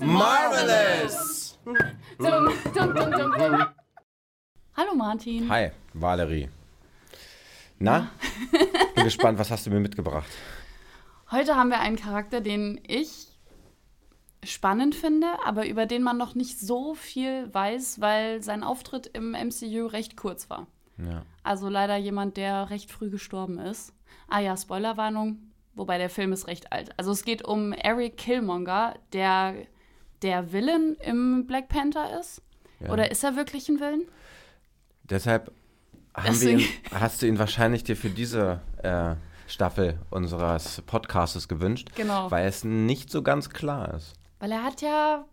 Marvelous! Hallo Martin. Hi, Valerie. Na, bin gespannt, was hast du mir mitgebracht? Heute haben wir einen Charakter, den ich spannend finde, aber über den man noch nicht so viel weiß, weil sein Auftritt im MCU recht kurz war. Ja. Also leider jemand, der recht früh gestorben ist. Ah ja, Spoilerwarnung, wobei der Film ist recht alt. Also es geht um Eric Killmonger, der der Villain im Black Panther ist. Ja. Oder ist er wirklich ein Villain? Deshalb ihn, hast du ihn wahrscheinlich dir für diese äh, Staffel unseres Podcastes gewünscht, Genau. weil es nicht so ganz klar ist. Weil er hat ja,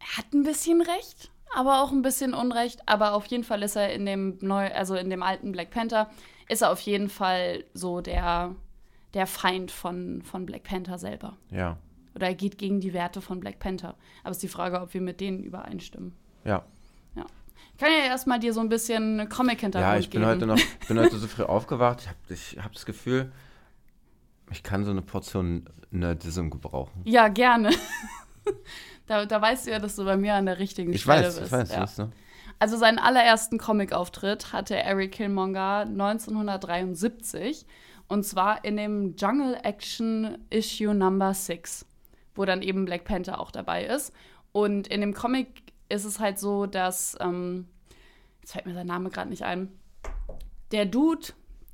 er hat ein bisschen Recht, aber auch ein bisschen Unrecht. Aber auf jeden Fall ist er in dem neu, also in dem alten Black Panther, ist er auf jeden Fall so der, der Feind von, von Black Panther selber. Ja, Oder er geht gegen die Werte von Black Panther. Aber es ist die Frage, ob wir mit denen übereinstimmen. ja. Ja. Ich kann ja erstmal dir so ein bisschen Comic-Hintergrund Ja, ich bin geben. heute noch, bin heute so früh aufgewacht. Ich habe ich hab das Gefühl, ich kann so eine Portion Nerdism gebrauchen. Ja, gerne. Da, da weißt du ja, dass du bei mir an der richtigen Ich Stelle weiß, bist. ich weiß, ja. weißt du? Also seinen allerersten Comic-Auftritt hatte Eric Killmonger 1973 und zwar in dem Jungle Action Issue Number 6, wo dann eben Black Panther auch dabei ist. Und in dem Comic ist es halt so, dass, ähm, jetzt fällt mir sein Name gerade nicht ein, der Dude,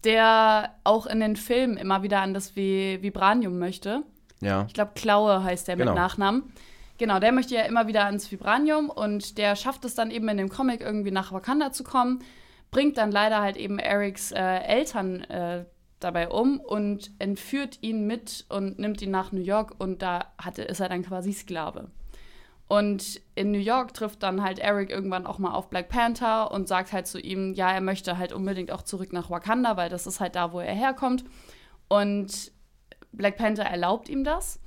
der auch in den Filmen immer wieder an das Vi Vibranium möchte, Ja. ich glaube, Klaue heißt der Genau. mit Nachnamen. Genau, der möchte ja immer wieder ans Vibranium und der schafft es dann eben in dem Comic irgendwie nach Wakanda zu kommen, bringt dann leider halt eben Erics äh, Eltern äh, dabei um und entführt ihn mit und nimmt ihn nach New York und da hatte, ist er dann quasi Sklave. Und in New York trifft dann halt Eric irgendwann auch mal auf Black Panther und sagt halt zu ihm, ja, er möchte halt unbedingt auch zurück nach Wakanda, weil das ist halt da, wo er herkommt. Und Black Panther erlaubt ihm das.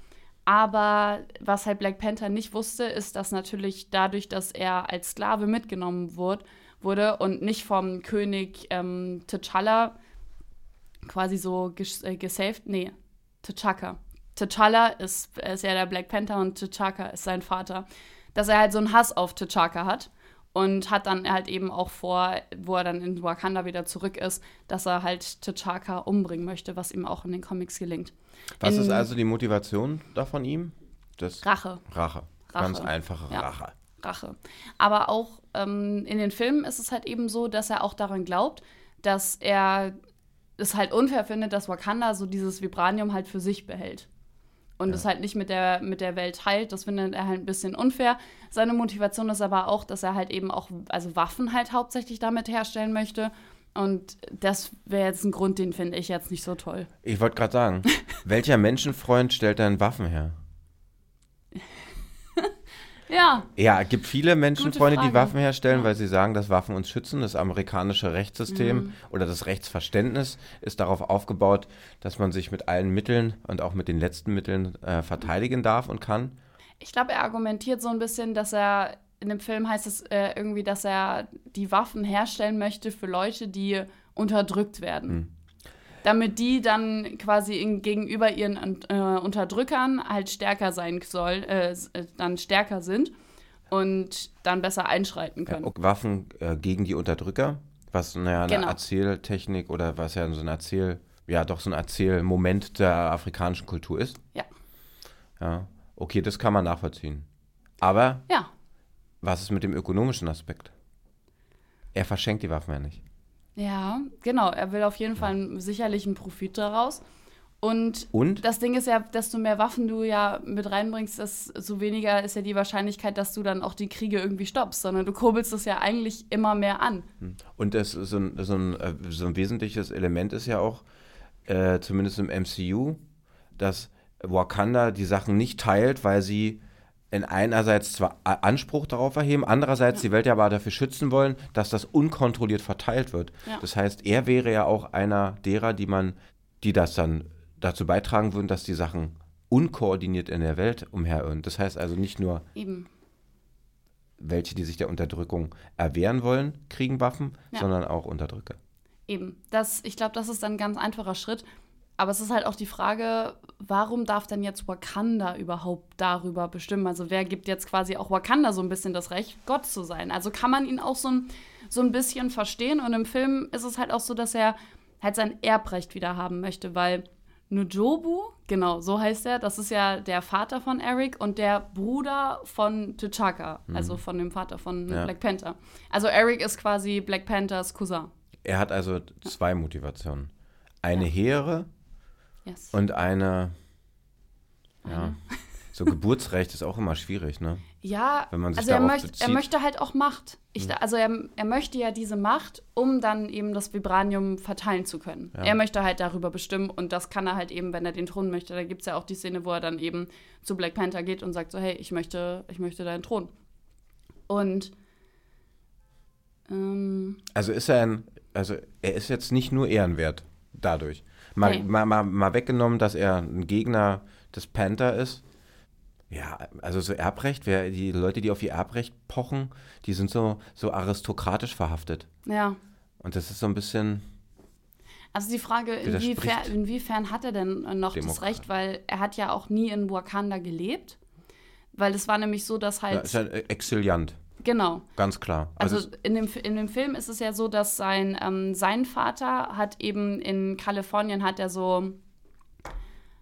Aber was halt Black Panther nicht wusste, ist, dass natürlich dadurch, dass er als Sklave mitgenommen wurde, wurde und nicht vom König ähm, T'Challa quasi so ges äh, gesaved, nee, T'Chaka. T'Challa ist, ist ja der Black Panther und T'Chaka ist sein Vater. Dass er halt so einen Hass auf T'Chaka hat und hat dann halt eben auch vor, wo er dann in Wakanda wieder zurück ist, dass er halt T'Chaka umbringen möchte, was ihm auch in den Comics gelingt. Was In- ist also die Motivation da von ihm? Das Rache. Rache. Rache. Ganz einfache Ja. Rache. Rache. Aber auch ähm, in den Filmen ist es halt eben so, dass er auch daran glaubt, dass er es halt unfair findet, dass Wakanda so dieses Vibranium halt für sich behält. Und es halt nicht mit der, mit der Welt teilt. Das findet er halt ein bisschen unfair. Seine Motivation ist aber auch, dass er halt eben auch, also Waffen halt hauptsächlich damit herstellen möchte. Und das wäre jetzt ein Grund, den finde ich jetzt nicht so toll. Ich wollte gerade sagen, welcher Menschenfreund stellt denn Waffen her? Ja, Ja, es gibt viele Menschenfreunde, die. Waffen herstellen, Ja. weil sie sagen, dass Waffen uns schützen. Das amerikanische Rechtssystem Mhm. oder das Rechtsverständnis ist darauf aufgebaut, dass man sich mit allen Mitteln und auch mit den letzten Mitteln äh, verteidigen darf und kann. Ich glaube, er argumentiert so ein bisschen, dass er in dem Film heißt es äh, irgendwie, dass er die Waffen herstellen möchte für Leute, die unterdrückt werden. Hm. Damit die dann quasi in, gegenüber ihren äh, Unterdrückern halt stärker sein soll, äh, äh, dann stärker sind und dann besser einschreiten Ja, können. und Waffen äh, gegen die Unterdrücker, was naja, eine Genau. Erzähltechnik oder was ja so ein Erzähl, ja doch so ein Erzählmoment der afrikanischen Kultur ist. Ja. Ja, okay, das kann man nachvollziehen. Aber Ja, was ist mit dem ökonomischen Aspekt? Er verschenkt die Waffen ja nicht. Ja, genau. Er will auf jeden Fall einen- sicherlich einen Profit daraus. Und Und? Das Ding ist ja, desto mehr Waffen du ja mit reinbringst, desto weniger ist ja die Wahrscheinlichkeit, dass du dann auch die Kriege irgendwie stoppst, sondern du kurbelst es ja eigentlich immer mehr an. Und das ist so ein, so ein, äh, so ein wesentliches Element ist ja auch, äh, zumindest im MCU, dass Wakanda die Sachen nicht teilt, weil sie in einerseits zwar Anspruch darauf erheben, andererseits die Welt ja aber dafür schützen wollen, dass das unkontrolliert verteilt wird. Ja. Das heißt, er wäre ja auch einer derer, die man, die das dann dazu beitragen würden, dass die Sachen unkoordiniert in der Welt umherirren. Das heißt also nicht nur Eben. welche, die sich der Unterdrückung erwehren wollen, kriegen Waffen, Ja. sondern auch Unterdrücker. Eben. Das, ich glaube, das ist ein ganz einfacher Schritt. Aber es ist halt auch die Frage, warum darf denn jetzt Wakanda überhaupt darüber bestimmen? Also wer gibt jetzt quasi auch Wakanda so ein bisschen das Recht, Gott zu sein? Also kann man ihn auch so ein, so ein bisschen verstehen. Und im Film ist es halt auch so, dass er halt sein Erbrecht wieder haben möchte, weil Nujobu, genau, so heißt er, das ist ja der Vater von Eric und der Bruder von T'Chaka, also von dem Vater von Ja. Black Panther. Also Eric ist quasi Black Panthers Cousin. Er hat also zwei Motivationen. Eine hehre Yes. und eine, ja, so Geburtsrecht ist auch immer schwierig, ne? Ja, Wenn man sich also er, darauf möcht, er. Hm. möchte halt auch Macht. Ich, Also er, er möchte ja diese Macht, um dann eben das Vibranium verteilen zu können. Ja. Er möchte halt darüber bestimmen und das kann er halt eben, wenn er den Thron möchte. Da gibt es ja auch die Szene, wo er dann eben zu Black Panther geht und sagt so, hey, ich möchte, ich möchte deinen Thron. Und ähm, Also ist er ein, also er ist jetzt nicht nur ehrenwert dadurch. Mal, Nee. mal, mal, mal weggenommen, dass er ein Gegner des Panther ist. Ja, also so Erbrecht, wer, die Leute, die auf ihr Erbrecht pochen, die sind so, so aristokratisch verhaftet. ja, Und das ist so ein bisschen, Also die Frage, inwiefern, Widerspricht inwiefern hat er denn äh, noch das Demokrat. Recht, weil er hat ja auch nie in Wakanda gelebt. Weil es war nämlich so, dass ja, halt, ist ein Exiliant, genau, ganz klar. Also in dem, in dem Film ist es ja so, dass sein, ähm, sein Vater hat eben in Kalifornien hat er so,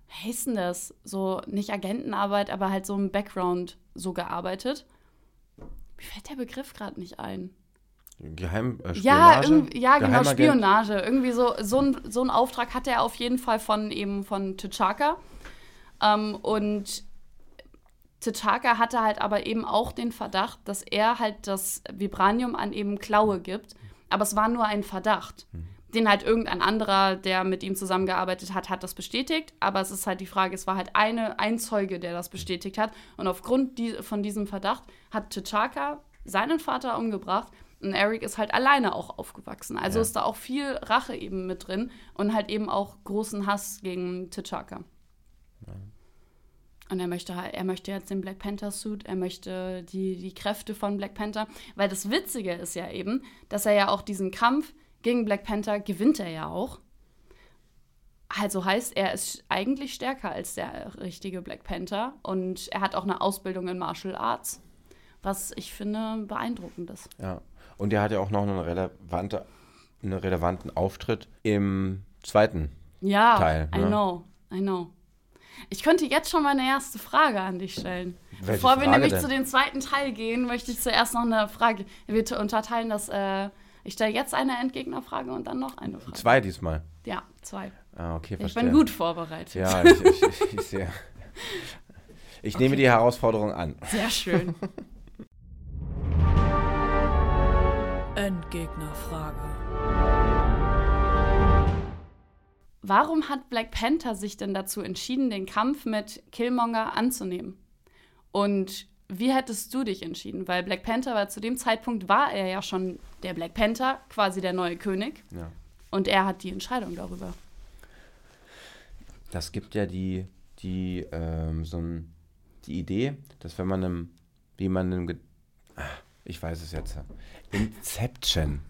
wie heißt denn das? So, nicht Agentenarbeit, aber halt so im Background so gearbeitet. Mir fällt der Begriff gerade nicht ein. Geheim, äh, Ja, ja, genau? Spionage. Irgendwie so, so, ein, so einen Auftrag hat er auf jeden Fall von eben von T'Chaka. Ähm, und T'Chaka hatte halt aber eben auch den Verdacht, dass er halt das Vibranium an eben Klaue gibt. Aber es war nur ein Verdacht. Den halt irgendein anderer, der mit ihm zusammengearbeitet hat, hat das bestätigt. Aber es ist halt die Frage, es war halt eine, ein Zeuge, der das bestätigt hat. Und aufgrund die, von diesem Verdacht hat T'Chaka seinen Vater umgebracht. Und Eric ist halt alleine auch aufgewachsen. Also Ja. ist da auch viel Rache eben mit drin und halt eben auch großen Hass gegen T'Chaka. Und er möchte halt, er möchte jetzt den Black Panther Suit, er möchte die, die Kräfte von Black Panther. Weil das Witzige ist ja eben, dass er ja auch diesen Kampf gegen Black Panther gewinnt er ja auch. Also heißt, er ist eigentlich stärker als der richtige Black Panther und er hat auch eine Ausbildung in Martial Arts, was ich finde beeindruckend ist. Ja. Und er hat ja auch noch einen, relevante, einen relevanten Auftritt im zweiten. Ja, Teil, I ne? know, I know. Ich könnte jetzt schon meine erste Frage an dich stellen. Welche Bevor wir Frage nämlich denn? zu dem zweiten Teil gehen, möchte ich zuerst noch eine Frage. Wir unterteilen das. Äh, ich stelle jetzt eine Entgegnerfrage und dann noch eine Frage. Zwei diesmal. Ja, zwei. Ah, okay, Ich verstehe. bin gut vorbereitet. Ja, ich, ich, ich, ich sehe. Ich nehme die Herausforderung an. Sehr schön. Endgegnerfrage. Warum hat Black Panther sich denn dazu entschieden, den Kampf mit Killmonger anzunehmen? Und wie hättest du dich entschieden? Weil Black Panther war zu dem Zeitpunkt war er ja schon der Black Panther, quasi der neue König. Ja. Und er hat die Entscheidung darüber. Das gibt ja die, die, ähm, so ein, die Idee, dass wenn man einem, wie man einem, Ge- Ah, ich weiß es jetzt, Inception.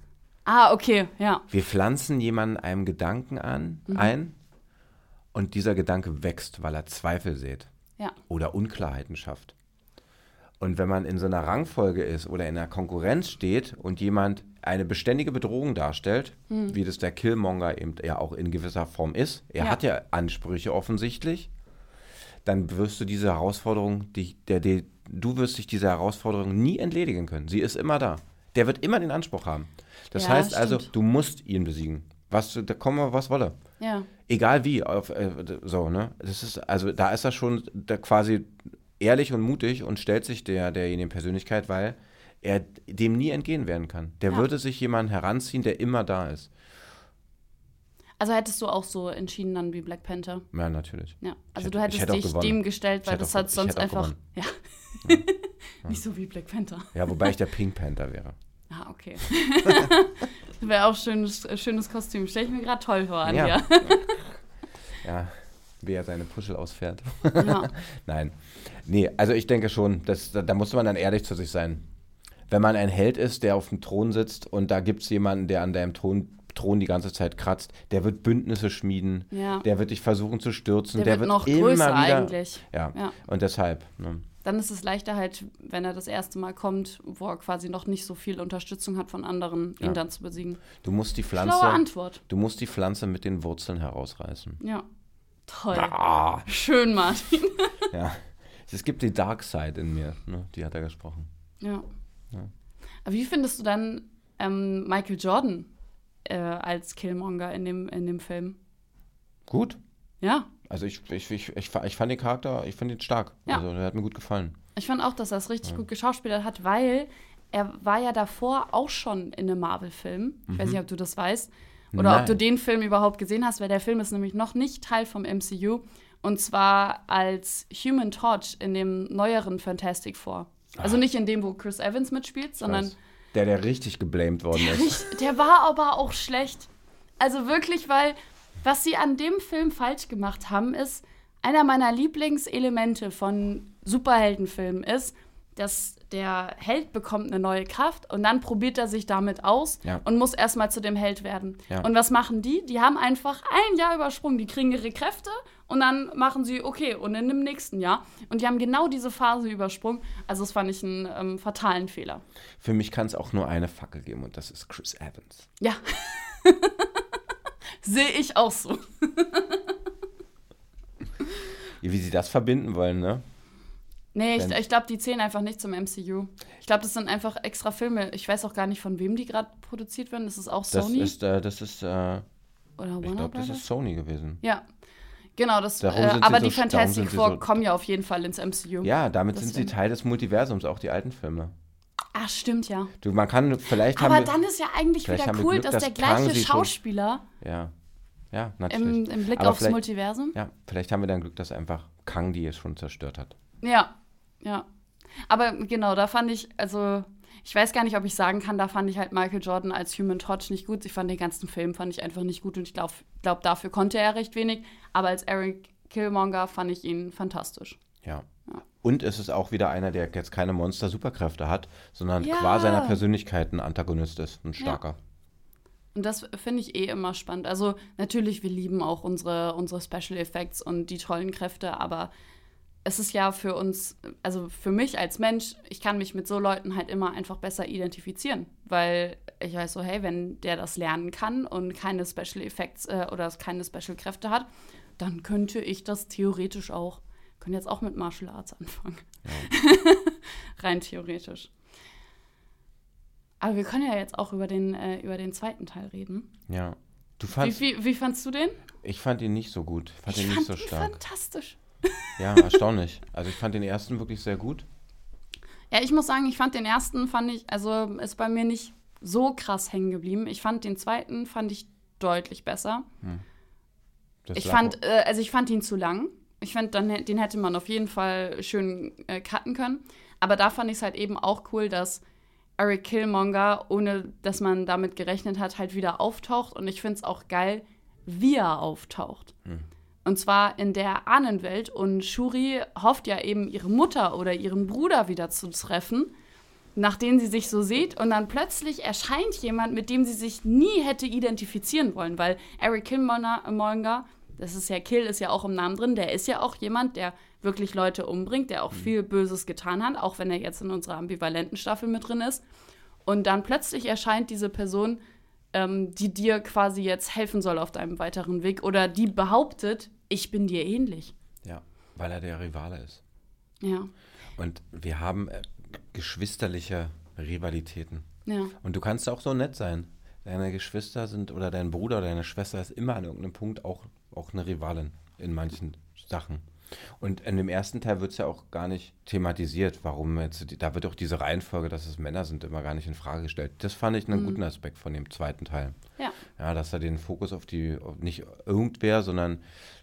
Ah, okay, ja. Wir pflanzen jemanden einem Gedanken an, ein und dieser Gedanke wächst, weil er Zweifel sät Ja. oder Unklarheiten schafft. Und wenn man in so einer Rangfolge ist oder in einer Konkurrenz steht und jemand eine beständige Bedrohung darstellt, wie das der Killmonger eben ja auch in gewisser Form ist, er Ja. hat ja Ansprüche offensichtlich, dann wirst du diese Herausforderung, die, der, der, du wirst dich dieser Herausforderung nie entledigen können. Sie ist immer da. Der wird immer den Anspruch haben. Das Ja, heißt also, stimmt. du musst ihn besiegen. Was, da kommen was wolle. Ja. Egal wie, auf, äh, so, ne? Das ist, also da ist er schon da quasi ehrlich und mutig und stellt sich der, derjenigen Persönlichkeit, weil er dem nie entgehen werden kann. Der Ja. würde sich jemanden heranziehen, der immer da ist. Also hättest du auch so entschieden dann wie Black Panther. Ja, natürlich. Ja. Also hätte- du hättest hätte dich dem gestellt, weil das auch- hat sonst einfach. Ja. Nicht so wie Black Panther. Ja, wobei ich der Pink Panther wäre. Ah, okay. Wäre auch schönes, äh, schönes Kostüm. Stell ich mir gerade toll vor an Ja. dir. Ja, wie er seine Puschel ausfährt. Ja. Nein. Nee, also ich denke schon, dass, da, da muss man dann ehrlich zu sich sein. wenn man ein Held ist, der auf dem Thron sitzt und da gibt es jemanden, der an deinem Thron, Thron die ganze Zeit kratzt, der wird Bündnisse schmieden, Ja. der wird dich versuchen zu stürzen, Der der, wird wird noch immer größer wieder. eigentlich. Ja. Ja. und deshalb. Ne? Dann ist es leichter halt, wenn er das erste Mal kommt, wo er quasi noch nicht so viel Unterstützung hat von anderen, ihn Ja. dann zu besiegen. Du musst die Schlaue Pflanze, Antwort. du musst die Pflanze mit den Wurzeln herausreißen. Ja. Toll. Ah, Schön, Martin. ja. Es gibt die Dark Side in mir, ne? die hat er gesprochen. Ja. Ja. Aber wie findest du dann ähm, Michael Jordan äh, als Killmonger in dem, in dem Film? Gut. Ja. Also ich, ich, ich, ich, ich fand den Charakter, ich finde ihn stark. Ja. Also der hat mir gut gefallen. Ich fand auch, dass er es richtig gut geschauspielert hat, weil er war ja davor auch schon in einem Marvel-Film. Ich weiß nicht, ob du das weißt. Oder ob Nein. du den Film überhaupt gesehen hast, weil der Film ist nämlich noch nicht Teil vom MCU. Und zwar als Human Torch in dem neueren Fantastic Four. Also nicht in dem, wo Chris Evans mitspielt, sondern. Der, der richtig geblamed worden ist. der war aber auch schlecht. Also wirklich, weil was sie an dem Film falsch gemacht haben, ist, einer meiner Lieblingselemente von Superheldenfilmen ist, dass der Held bekommt eine neue Kraft und dann probiert er sich damit aus Ja. und muss erstmal zu dem Held werden. Ja. Und was machen die? Die haben einfach ein Jahr übersprungen. Die kriegen ihre Kräfte und dann machen sie, okay, und in dem nächsten Jahr. Und die haben genau diese Phase übersprungen. Also das fand ich einen ähm, fatalen Fehler. Für mich kann es auch nur eine Fackel geben und das ist Chris Evans. Ja. Sehe ich auch so. Wie sie das verbinden wollen, ne? Nee, ich, ich glaube, die zählen einfach nicht zum MCU. Ich glaube, das sind einfach extra Filme. Ich weiß auch gar nicht, von wem die gerade produziert werden. Das ist auch Das Sony ist, äh, das ist, äh, oder ich Warner glaube, das ist Sony gewesen. Ja. Genau, das, äh, aber so- die Fantastic Four so- kommen ja auf jeden Fall ins MCU. Ja, damit sind sie Deswegen. Teil des Multiversums, auch die alten Filme. Ah, stimmt ja. Du, man kann, vielleicht Aber haben wir, dann ist ja eigentlich wieder cool, Glück, dass dass der Kang gleiche schon- Schauspieler ja, ja, natürlich. im, im Blick Aber aufs Multiversum. Ja, vielleicht haben wir dann Glück, dass einfach Kang die es schon zerstört hat. Ja, ja. Aber genau, da fand ich, also ich weiß gar nicht, ob ich sagen kann, da fand ich halt Michael Jordan als Human Torch nicht gut. Ich fand den ganzen Film fand ich einfach nicht gut und ich glaube, glaub, dafür konnte er recht wenig. Aber als Eric Killmonger fand ich ihn fantastisch. Ja. Ja. Und es ist auch wieder einer, der jetzt keine Monster-Superkräfte hat, sondern Ja. qua seiner Persönlichkeit ein Antagonist ist, ein starker. Und das finde ich eh immer spannend. Also natürlich, wir lieben auch unsere, unsere Special Effects und die tollen Kräfte, aber es ist ja für uns, also für mich als Mensch, ich kann mich mit so Leuten halt immer einfach besser identifizieren, weil ich weiß so, hey, wenn der das lernen kann und keine Special Effects äh, oder keine Special Kräfte hat, dann könnte ich das theoretisch auch. Können jetzt auch mit Martial Arts anfangen. Rein theoretisch. Aber wir können ja jetzt auch über den, äh, über den zweiten Teil reden. Ja. Du Wie, fandst, wie, wie fandst du den? ich fand ihn nicht so gut. Ich fand ich ihn fand nicht so ihn stark. fantastisch. Ja, erstaunlich. Also ich fand den ersten wirklich sehr gut. Ja, ich muss sagen, ich fand den ersten, fand ich, also ist bei mir nicht so krass hängen geblieben. Ich fand den zweiten, fand ich deutlich besser. Das ich fand, äh, also ich fand ihn zu lang. Ich hä- den hätte man auf jeden Fall schön äh, cutten können. Aber da fand ich es halt eben auch cool, dass Eric Killmonger, ohne dass man damit gerechnet hat, halt wieder auftaucht. Und ich finde es auch geil, wie er auftaucht. Und zwar in der Ahnenwelt. Und Shuri hofft ja eben, ihre Mutter oder ihren Bruder wieder zu treffen, nachdem sie sich so sieht. Und dann plötzlich erscheint jemand, mit dem sie sich nie hätte identifizieren wollen. Weil Eric Killmonger, das ist ja Kill, ist ja auch im Namen drin, der ist ja auch jemand, der wirklich Leute umbringt, der auch viel Böses getan hat, auch wenn er jetzt in unserer ambivalenten Staffel mit drin ist. Und dann plötzlich erscheint diese Person, ähm, die dir quasi jetzt helfen soll auf deinem weiteren Weg oder die behauptet, ich bin dir ähnlich. Ja, weil er der Rivale ist. Ja, Und wir haben äh, geschwisterliche Rivalitäten. ja. Und du kannst auch so nett sein. Deine Geschwister sind oder dein Bruder oder deine Schwester ist immer an irgendeinem Punkt auch, auch eine Rivalin in manchen Sachen. Und in dem ersten Teil wird es ja auch gar nicht thematisiert, warum jetzt, da wird auch diese Reihenfolge, dass es Männer sind, immer gar nicht in Frage gestellt. Das fand ich einen guten Aspekt von dem zweiten Teil. Ja. Ja, dass er den Fokus auf die, auf nicht irgendwer, sondern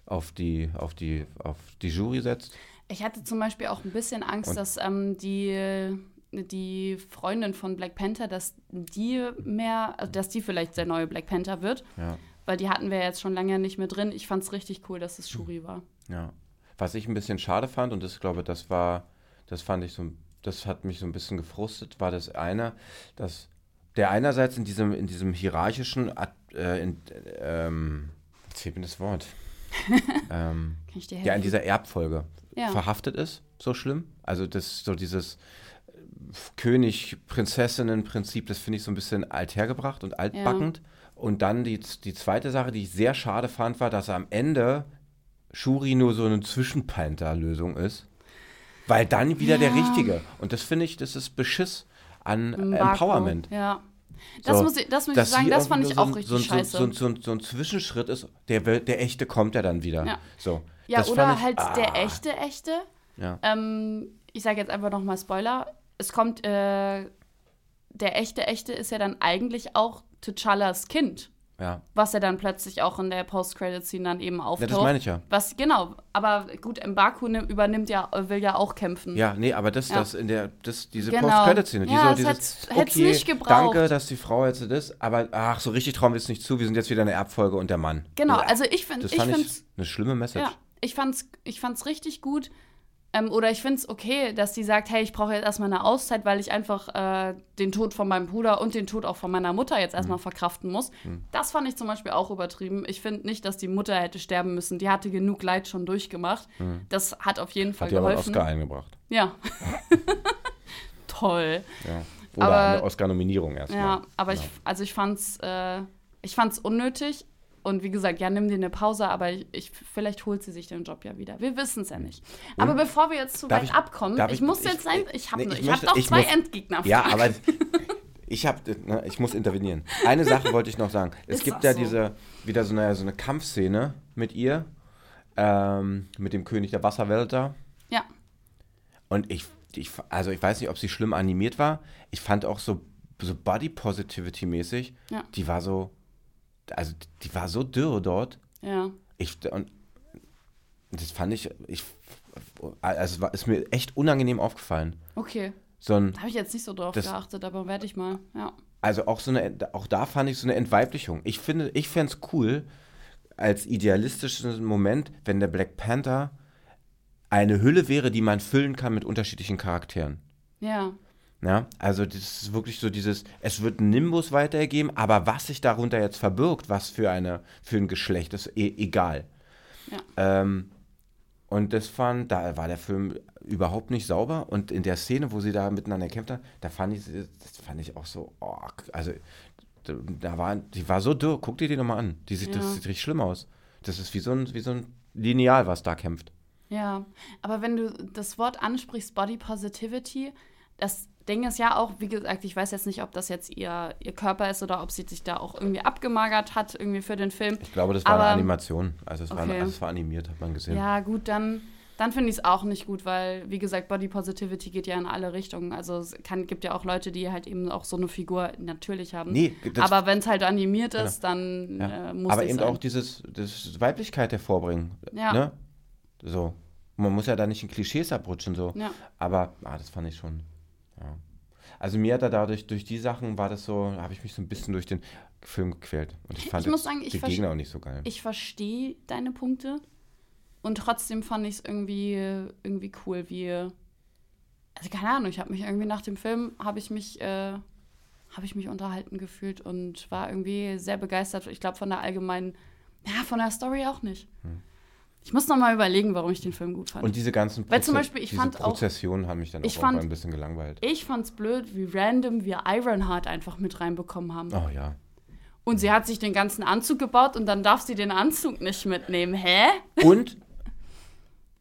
auf die, auf die, auf die Jury setzt. Ich hatte zum Beispiel auch ein bisschen Angst, Und- dass ähm, die, die Freundin von Black Panther, dass die mehr, also dass die vielleicht der neue Black Panther wird. Ja. Weil die hatten wir jetzt schon lange nicht mehr drin. Ich fand es richtig cool, dass es Shuri war. Ja. Was ich ein bisschen schade fand, und das glaube, das war, das fand ich so, das hat mich so ein bisschen gefrustet, war das eine, dass der einerseits in diesem, in diesem hierarchischen, äh, in, ähm, jetzt das Wort, ähm, Kann ich dir ja, helfen? in dieser Erbfolge Ja. verhaftet ist, so schlimm. Also das so dieses äh, König-Prinzessinnen-Prinzip, das finde ich so ein bisschen althergebracht und altbackend. Und dann die, die zweite Sache, die ich sehr schade fand, war, dass am Ende Shuri nur so eine Zwischenpanther-Lösung ist. Weil dann wieder der Ja. Richtige. Und das finde ich, das ist Beschiss an Baku. Empowerment. Ja. Das So, muss ich, das muss ich sagen, das fand ich so auch ein- richtig so, ein- scheiße. So, ein- so, ein- so Zwischenschritt ist, der, der echte kommt ja dann wieder. Ja. So, ja, oder ich- halt ah, der echte, echte. Ja. Ähm, ich sage jetzt einfach nochmal Spoiler. Es kommt, äh, der echte, echte ist ja dann eigentlich auch T'Challas Kind, Ja. was ja dann plötzlich auch in der Post-Credit-Scene dann eben ja, auftaucht. das meine ich ja. Was, genau, aber gut, Mbaku nimm- übernimmt ja, will ja auch kämpfen. Ja, nee, aber das, Ja. das in der, das, diese Genau. Post-Credit-Szene, die Ja, so das dieses, hätt's okay, nicht gebraucht. danke, dass die Frau jetzt das, aber ach, so richtig trauen wir es nicht zu, wir sind jetzt wieder eine Erbfolge und der Mann. Genau, Ja, also ich finde, das ich fand finde ich eine schlimme Message. Ja, ich fand's, ich fand's richtig gut. Ähm, oder ich find's okay, dass die sagt, hey, ich brauche jetzt erstmal eine Auszeit, weil ich einfach äh, den Tod von meinem Bruder und den Tod auch von meiner Mutter jetzt erstmal Mhm. verkraften muss. Das fand ich zum Beispiel auch übertrieben. Ich finde nicht, dass die Mutter hätte sterben müssen. Die hatte genug Leid schon durchgemacht. Das hat auf jeden Fall Mhm. Hat dir aber einen geholfen. Oscar eingebracht. Ja. Toll. Ja. Oder Aber- eine Oscar-Nominierung erstmal. Ja, aber ich, Ja. also ich fand's, äh, ich fand's unnötig. Und wie gesagt, ja, nimm dir eine Pause, aber ich, ich, vielleicht holt sie sich den Job ja wieder. Wir wissen es ja nicht. Aber bevor wir jetzt zu weit ich- abkommen, ich, ich- muss jetzt sein, ich habe nee, hab noch zwei muss- Endgegner. Ja, aber ich habe, ne, ich muss intervenieren. Eine Sache wollte ich noch sagen. Es Ist gibt ja so? diese, wieder so eine, so eine Kampfszene mit ihr, ähm, mit dem König der Wasserwelt da. Ja, Und ich, ich, also ich weiß nicht, ob sie schlimm animiert war. Ich fand auch so, so Body Positivity mäßig, Ja. die war so, also die war so dürr dort. ja. Ich, und das fand ich, ich, also ist mir echt unangenehm aufgefallen. Okay. So habe ich jetzt nicht so drauf Das- geachtet, aber werde ich mal. Ja. also auch so eine, auch da fand ich so eine Entweiblichung. Ich finde, ich fände es cool, als idealistischen Moment, wenn der Black Panther eine Hülle wäre, die man füllen kann mit unterschiedlichen Charakteren. Ja. Ja, also das ist wirklich so dieses, es wird einen Nimbus weitergegeben, aber was sich darunter jetzt verbirgt, was für eine, für ein Geschlecht, ist eh, egal. Ja. Ähm, und das fand, da war der Film überhaupt nicht sauber und in der Szene, wo sie da miteinander kämpft haben, da fand ich, das fand ich auch so, oh, also da war, die war so dürr, guck dir die nochmal an, die sieht, Ja. das sieht richtig schlimm aus. Das ist wie so ein, wie so ein Lineal, was da kämpft. Ja, aber wenn du das Wort ansprichst, Body Positivity, das Ding ist ja auch, wie gesagt, ich weiß jetzt nicht, ob das jetzt ihr, ihr Körper ist oder ob sie sich da auch irgendwie abgemagert hat, irgendwie für den Film. Ich glaube, das war eine Aber- Animation, also es, war, Okay. also es war animiert, hat man gesehen. Ja, gut, dann, dann finde ich es auch nicht gut, weil, wie gesagt, Body Positivity geht ja in alle Richtungen. Also es kann, gibt ja auch Leute, die halt eben auch so eine Figur natürlich haben. Nee, aber wenn es halt animiert ist, dann Ja. äh, muss Aber eben sein. auch dieses das Weiblichkeit hervorbringen. Ja. Ne? So. Man muss ja da nicht in Klischees abrutschen, so. Ja. Aber, ah, das fand ich schon. Also mir hat er dadurch, durch die Sachen war das so, habe ich mich so ein bisschen durch den Film gequält. Und ich fand Ich muss sagen, ich die Gegner auch nicht so geil. ich verstehe deine Punkte und trotzdem fand ich es irgendwie, irgendwie cool, wie. Also keine Ahnung, ich habe mich irgendwie nach dem Film, habe ich mich, äh, habe ich mich unterhalten gefühlt und war irgendwie sehr begeistert. Ich glaube von der allgemeinen, ja, von der Story auch nicht. Ich muss noch mal überlegen, warum ich den Film gut fand. Und diese ganzen Weil zum Proze- Beispiel, ich diese fand auch- Prozessionen haben mich dann auch fand- ein bisschen gelangweilt. ich fand's blöd, wie random wir Ironheart einfach mit reinbekommen haben. Oh ja. Und sie hat sich den ganzen Anzug gebaut und dann darf sie den Anzug nicht mitnehmen. Hä? Und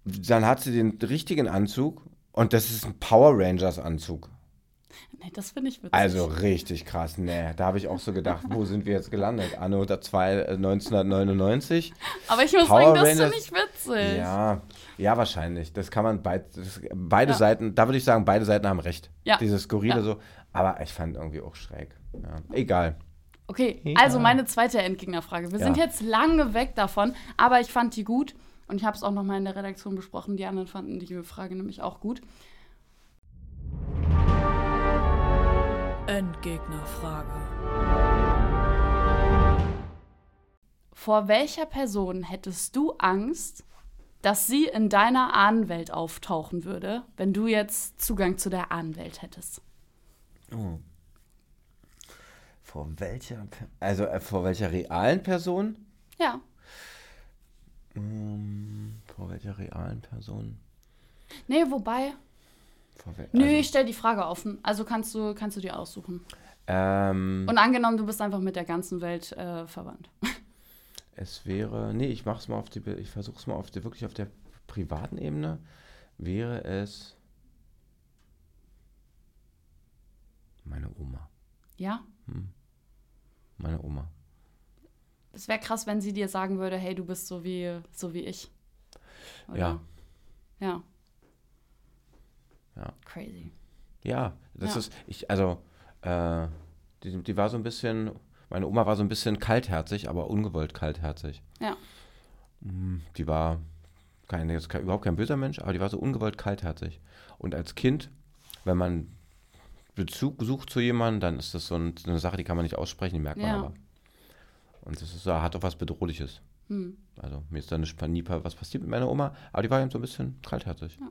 dann hat sie den richtigen Anzug und das ist ein Power Rangers Anzug. Nee, das finde ich witzig. Also richtig krass, nee. Da habe ich auch so gedacht, wo sind wir jetzt gelandet? Anno 2, äh, 1999? Aber ich muss Power sagen, das finde ich witzig. Ja, ja, wahrscheinlich. Das kann man beid, das, beide Ja. Seiten, da würde ich sagen, beide Seiten haben recht. Ja. Dieses Skurrile Ja. so. Aber ich fand irgendwie auch schräg. Ja. Egal. Okay, Ja. also meine zweite Endgegnerfrage. Wir Ja. sind jetzt lange weg davon, aber ich fand die gut und ich habe es auch noch mal in der Redaktion besprochen. Die anderen fanden die Frage nämlich auch gut. Endgegnerfrage. Vor welcher Person hättest du Angst, dass sie in deiner Ahnenwelt auftauchen würde, wenn du jetzt Zugang zu der Ahnenwelt hättest? Oh. Vor welcher, also äh, vor welcher realen Person? Ja. Ähm, vor welcher realen Person? Nee, wobei. Vor wel Nö, also, ich stell die Frage offen. Also kannst du, kannst du dir aussuchen. ähm, Und angenommen, du bist einfach mit der ganzen Welt äh, verwandt. es wäre, nee, ich mach's mal auf die, ich versuch's mal auf die, wirklich auf der privaten Ebene. Wäre es meine Oma. Ja? Meine Oma. Es wäre krass, wenn sie dir sagen würde, hey, du bist so wie, so wie ich. Oder? Ja. Ja. Ja. Crazy. Ja, das Ja. ist, ich, also, äh, die, die war so ein bisschen, meine Oma war so ein bisschen kaltherzig, aber ungewollt kaltherzig. Ja. Mm, Die war keine, jetzt kein, überhaupt kein böser Mensch, aber die war so ungewollt kaltherzig. Und als Kind, wenn man Bezug sucht zu jemandem, dann ist das so, ein, eine Sache, die kann man nicht aussprechen, die merkt man Ja. aber. Und das ist, hat auch was Bedrohliches. Hm. Also mir ist da nicht, nie was passiert mit meiner Oma, aber die war eben so ein bisschen kaltherzig. Ja,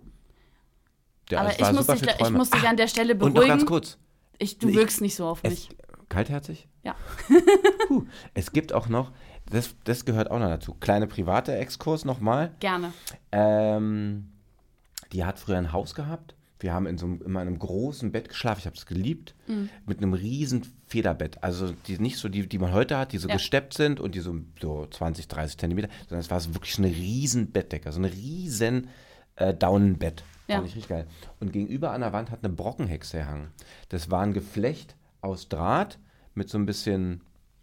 Aber es ich war muss, super dich, ich muss dich an der Stelle Und noch beruhigen. ganz kurz. Ich, du Ich- wirkst nicht so auf Es, mich. kaltherzig? Ja. Puh, es gibt auch noch, das, das gehört auch noch dazu, kleine private Exkurs nochmal. Gerne. Ähm, die hat früher ein Haus gehabt. Wir haben in so einem, in einem großen Bett geschlafen. Ich habe es geliebt. Mhm. Mit einem riesen Federbett. Also die nicht so die, die man heute hat, die so Ja. gesteppt sind und die so, so 20, 30 Zentimeter, sondern es war so wirklich eine riesen Bettdecke. So ein riesen äh, Daunenbett. Ja. Fand ich richtig geil. Und gegenüber an der Wand hat eine Brockenhexe gehangen. Das war ein Geflecht aus Draht mit so ein bisschen,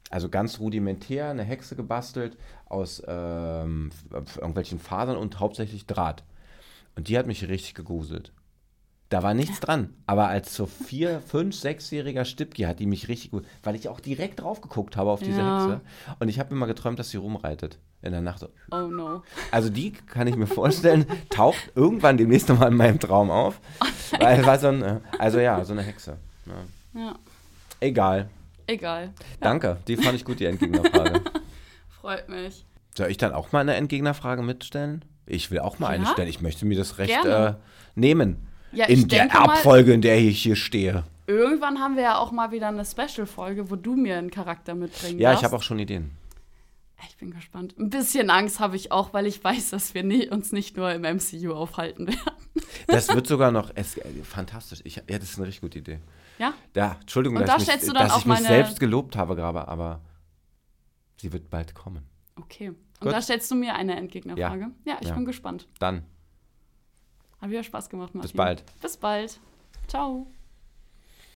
also ganz rudimentär, eine Hexe gebastelt aus ähm, irgendwelchen Fasern und hauptsächlich Draht. Und die hat mich richtig gegruselt. Da war nichts dran. Aber als so vier, fünf, sechsjähriger Stipki hat die mich richtig gut, weil ich auch direkt drauf geguckt habe auf diese Ja. Hexe. Und ich habe mir mal geträumt, dass sie rumreitet in der Nacht. Oh no. Also die kann ich mir vorstellen, taucht irgendwann demnächst nochmal in meinem Traum auf. Weil es war so ein, äh, also ja, so eine Hexe. Ja. Ja. Egal. Egal. Danke, die fand ich gut, die Entgegnerfrage. Freut mich. Soll ich dann auch mal eine Entgegnerfrage mitstellen? Ich will auch mal eine Ja? stellen. Ich möchte mir das Recht äh, nehmen. Ja, ich in der denke mal- Abfolge, in der ich hier stehe. Irgendwann haben wir ja auch mal wieder eine Special-Folge, wo du mir einen Charakter mitbringen Ja, ich darfst. habe auch schon Ideen. Ich bin gespannt. Ein bisschen Angst habe ich auch, weil ich weiß, dass wir nie, uns nicht nur im MCU aufhalten werden. Das wird sogar noch es, äh, fantastisch. Ich, ja, das ist eine richtig gute Idee. Ja? Ja, Entschuldigung, Und dass, da ich, stellst mich, du dann dass auch ich mich selbst gelobt habe gerade, aber sie wird bald kommen. Okay. Und Gut. da stellst du mir eine Entgegnerfrage. Ja, ich Ja. bin gespannt. Dann, Hat wieder Spaß gemacht, Martin. bis bald. Bis bald. Ciao.